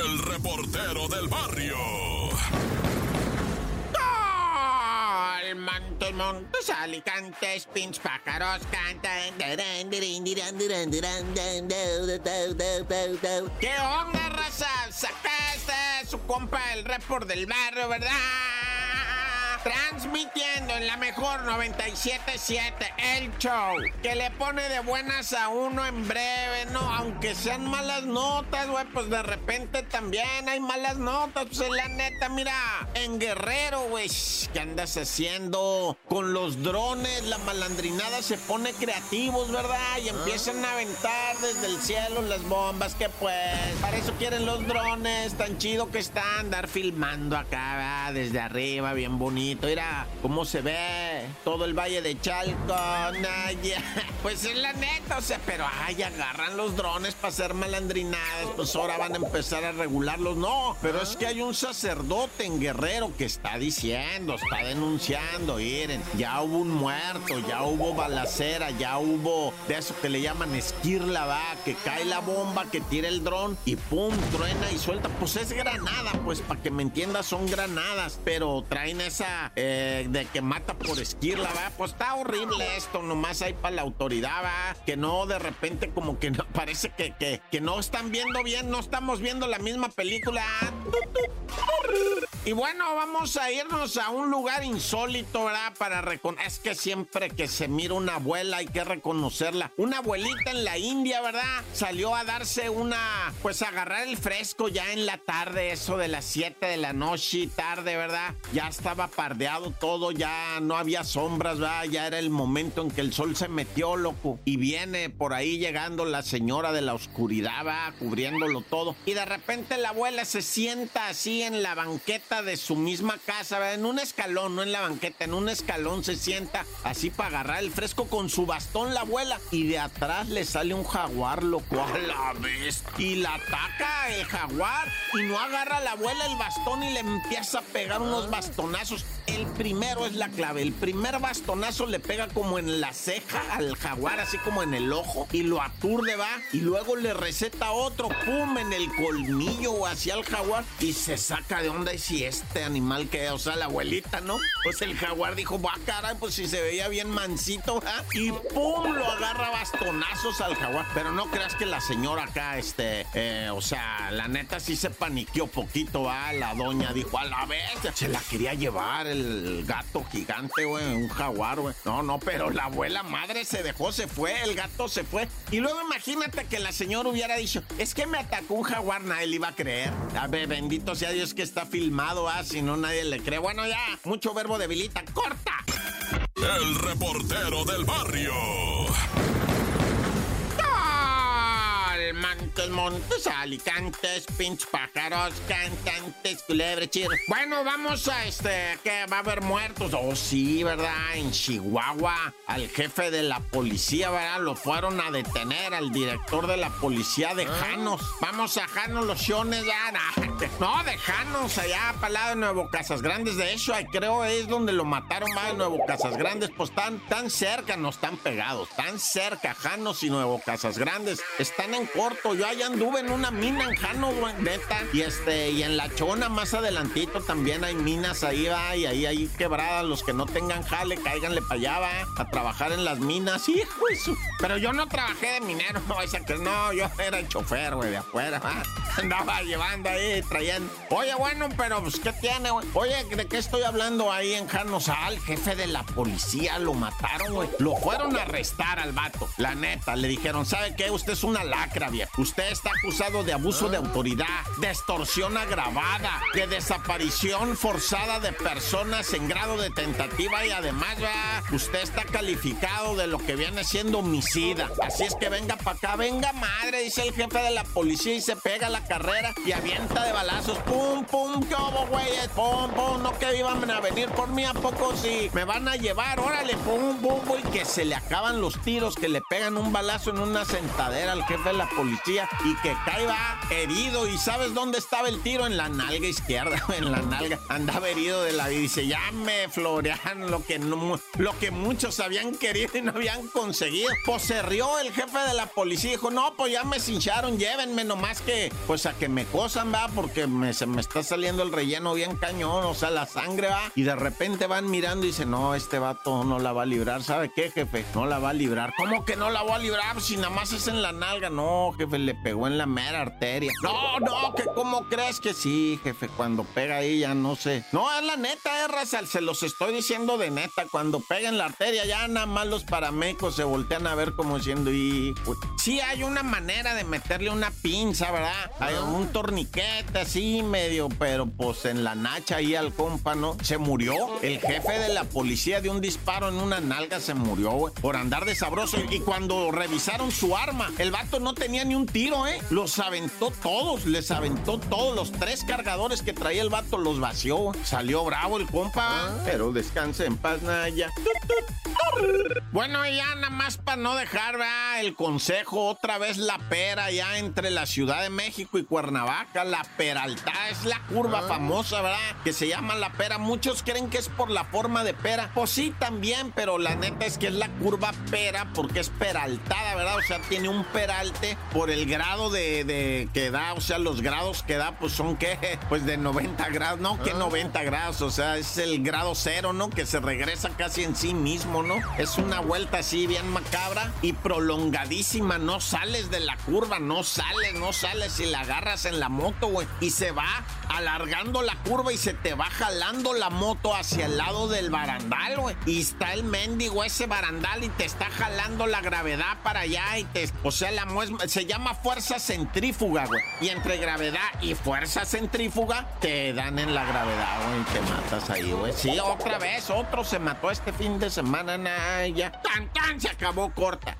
El reportero del barrio. Montes, montes, alicantes, pins, pájaros cantan. ¿Qué onda, raza? Sacaste su compa el report del barrio, ¿verdad? Transmitiendo en la mejor 977 el show que le pone de buenas a uno en breve, ¿no? Aunque sean malas notas, güey, pues de repente también hay malas notas. Pues en la neta, mira, en Guerrero, güey, ¿qué andas haciendo? Con los drones, la malandrinada se pone creativos, ¿verdad? Y empiezan a aventar desde el cielo las bombas, que pues, para eso quieren los drones, tan chido que están, andar filmando acá, ¿verdad? Desde arriba, bien bonito. Mira cómo se ve todo el valle de Chalco. Pues es la neta, o sea, pero ay, agarran los drones para hacer malandrinadas. Pues ahora van a empezar a regularlos. No, pero es que hay un sacerdote en Guerrero que está diciendo, está denunciando. Miren, ya hubo un muerto, ya hubo balacera, ya hubo de eso que le llaman esquirla, va, que cae la bomba, que tira el dron y pum, truena y suelta. Pues es granada, pues para que me entiendas, son granadas, pero traen esa eh, de que mata por esquirla, va. Pues está horrible esto, nomás hay para la autoridad, va. Que no, de repente, como que no, parece que, que, que no están viendo bien, no estamos viendo la misma película. Y bueno, vamos a irnos a un lugar insólito, ¿verdad? Para reconocer. Es que siempre que se mira una abuela hay que reconocerla. Una abuelita en la India, ¿verdad? Salió a darse una. Pues a agarrar el fresco ya en la tarde, eso de las 7 de la noche, tarde, ¿verdad? Ya estaba pardeado todo, ya no había sombras, ¿verdad? Ya era el momento en que el sol se metió, loco. Y viene por ahí llegando la señora de la oscuridad, va cubriéndolo todo. Y de repente la abuela se sienta así en la banqueta de su misma casa, en un escalón, no en la banqueta, en un escalón se sienta así para agarrar el fresco con su bastón la abuela y de atrás le sale un jaguar, loco, a la vez. Y la ataca el jaguar y no agarra la abuela el bastón y le empieza a pegar unos bastonazos. Primero es la clave, el primer bastonazo le pega como en la ceja al jaguar, así como en el ojo y lo aturde, va, y luego le receta otro, pum, en el colmillo o hacia el jaguar y se saca de onda y si este animal que, o sea, la abuelita, ¿no? Pues el jaguar dijo, va, caray, pues si se veía bien mansito, ¿ah? Y pum, lo agarra bastonazos al jaguar. Pero no creas que la señora acá, este, eh, o sea, la neta sí se paniqueó poquito, ¿ah? La doña dijo, a la vez, se la quería llevar el gato gigante, güey, un jaguar, güey. No, no, pero la abuela madre se dejó, se fue, el gato se fue. Y luego imagínate que la señora hubiera dicho, es que me atacó un jaguar, nadie le iba a creer. A ver, bendito sea Dios que está filmado Ah, si no nadie le cree. Bueno, ya, mucho verbo debilita. ¡Corta! El reportero del barrio. Montes, montes, alicantes, pinch pájaros, cantantes, culebres, Bueno, vamos a este, que va a haber muertos. Oh, sí, ¿verdad? En Chihuahua, al jefe de la policía, ¿verdad? Lo fueron a detener, al director de la policía de Janos. Vamos a Janos Los Siones, ya. No, de Janos, allá para lado de Nuevo Casas Grandes. De hecho, creo es donde lo mataron, va, de Nuevo Casas Grandes. Pues están tan cerca, no están pegados, tan cerca, Janos y Nuevo Casas Grandes. Están en corto, yo allá anduve en una mina en Jano, neta. Y este, y en la chona más adelantito también hay minas ahí, va, y ahí hay quebradas. Los que no tengan jale, cáiganle para allá, va, a trabajar en las minas. Hijo eso. Pero yo no trabajé de minero, no, que no, yo era el chofer, güey, de afuera, va. Andaba llevando ahí, trayendo. Oye, bueno, pero pues, ¿qué tiene, güey? Oye, ¿de qué estoy hablando ahí en Janos? Al jefe de la policía lo mataron, güey. Lo fueron a arrestar al vato. La neta, le dijeron, ¿sabe qué? Usted es una lacra, viejo. Usted está acusado de abuso de autoridad, de extorsión agravada, de desaparición forzada de personas en grado de tentativa y además, usted está calificado de lo que viene siendo homicida. Así es que venga para acá, venga madre, dice el jefe de la policía y se pega la carrera y avienta de balazos. Pum, pum, ¿qué hubo, güey? Pum, pum, no que iban a venir por mí, ¿a poco sí? Me van a llevar, órale, pum, pum, y que se le acaban los tiros, que le pegan un balazo en una sentadera al jefe de la policía y que cae va herido. ¿Y sabes dónde estaba el tiro? En la nalga izquierda, en la nalga. Andaba herido de la vida. Dice, ya me florean lo que, no, lo que muchos habían querido y no habían conseguido. Pues se rió el jefe de la policía y dijo, no, pues ya me cincharon, llévenme nomás que, pues a que me cosan, va, porque me, se me está saliendo el relleno bien cañón, o sea, la sangre va. Y de repente van mirando y dicen, no, este vato no la va a librar. ¿Sabe qué, jefe? No la va a librar. ¿Cómo que no la va a librar? Si nada más es en la nalga. No, jefe, le pegó en la mera arteria. No, no, que cómo crees que sí, jefe, cuando pega ahí ya no sé. No, es la neta, eh, se los estoy diciendo de neta. Cuando pega en la arteria ya nada más los paramédicos se voltean a ver como diciendo, y sí hay una manera de meterle una pinza, ¿verdad? Hay un torniquete así medio, pero pues en la nacha ahí al compa, ¿no? Se murió. El jefe de la policía de un disparo en una nalga se murió, güey, por andar de sabroso. Y cuando revisaron su arma, el vato no tenía ni un tiro, ¿eh? Los aventó todos, les aventó todos. Los tres cargadores que traía el vato los vació. Salió bravo el compa, ah. pero descanse en paz, Naya. Bueno, ya nada más para no dejar ¿verdad? el consejo, otra vez la pera ya entre la Ciudad de México y Cuernavaca, la Peralta, es la curva ah. famosa, ¿verdad? Que se llama la pera. Muchos creen que es por la forma de pera. Pues sí, también, pero la neta es que es la curva pera porque es peraltada, ¿verdad? O sea, tiene un peralte por el grado de, que da, o sea, los grados que da, pues son que, pues de 90 grados, no, que 90 ah. grados, o sea, es el grado cero, ¿no? Que se regresa casi en sí mismo, ¿no? Es una vuelta así bien macabra y prolongadísima, no sales de la curva, no sales, no sales y la agarras en la moto, güey, y se va alargando la curva y se te va jalando la moto hacia el lado del barandal, güey. Y está el mendigo ese barandal y te está jalando la gravedad para allá y te, o sea, la se llama fuerza centrífuga, güey. Y entre gravedad y fuerza centrífuga te dan en la gravedad, güey, te matas ahí, güey. Sí, otra vez, otro se mató este fin de semana, ya. Tan, tan, se acabó corta.